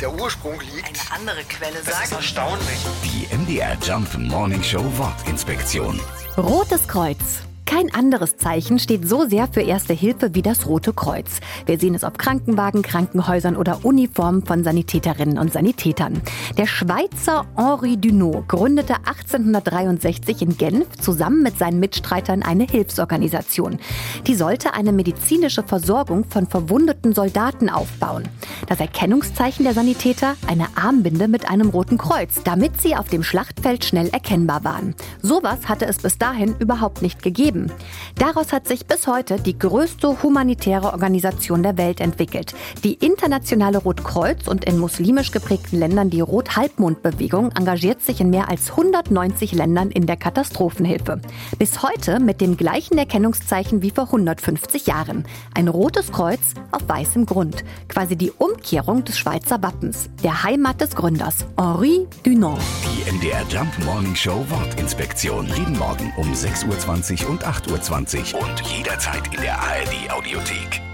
der Ursprung liegt. Eine andere Quelle Das ist sagt. erstaunlich. Die MDR Jump Morning Show Wortinspektion. Rotes Kreuz. Kein anderes Zeichen steht so sehr für Erste Hilfe wie das Rote Kreuz. Wir sehen es auf Krankenwagen, Krankenhäusern oder Uniformen von Sanitäterinnen und Sanitätern. Der Schweizer Henri Dunot gründete 1863 in Genf zusammen mit seinen Mitstreitern eine Hilfsorganisation. Die sollte eine medizinische Versorgung von verwundeten Soldaten aufbauen. Das Erkennungszeichen der Sanitäter eine Armbinde mit einem roten Kreuz, damit sie auf dem Schlachtfeld schnell erkennbar waren. Sowas hatte es bis dahin überhaupt nicht gegeben. Daraus hat sich bis heute die größte humanitäre Organisation der Welt entwickelt. Die internationale Rotkreuz und in muslimisch geprägten Ländern die Rothalbmondbewegung engagiert sich in mehr als 190 Ländern in der Katastrophenhilfe. Bis heute mit dem gleichen Erkennungszeichen wie vor 150 Jahren. Ein rotes Kreuz auf weißem Grund. Quasi die Umkehrung des Schweizer Wappens, der Heimat des Gründers, Henri Dunant. Die MDR Jump Morning Show Wortinspektion. Jeden Morgen um 6.20 Uhr und 8.20 Uhr. Und jederzeit in der ARD Audiothek.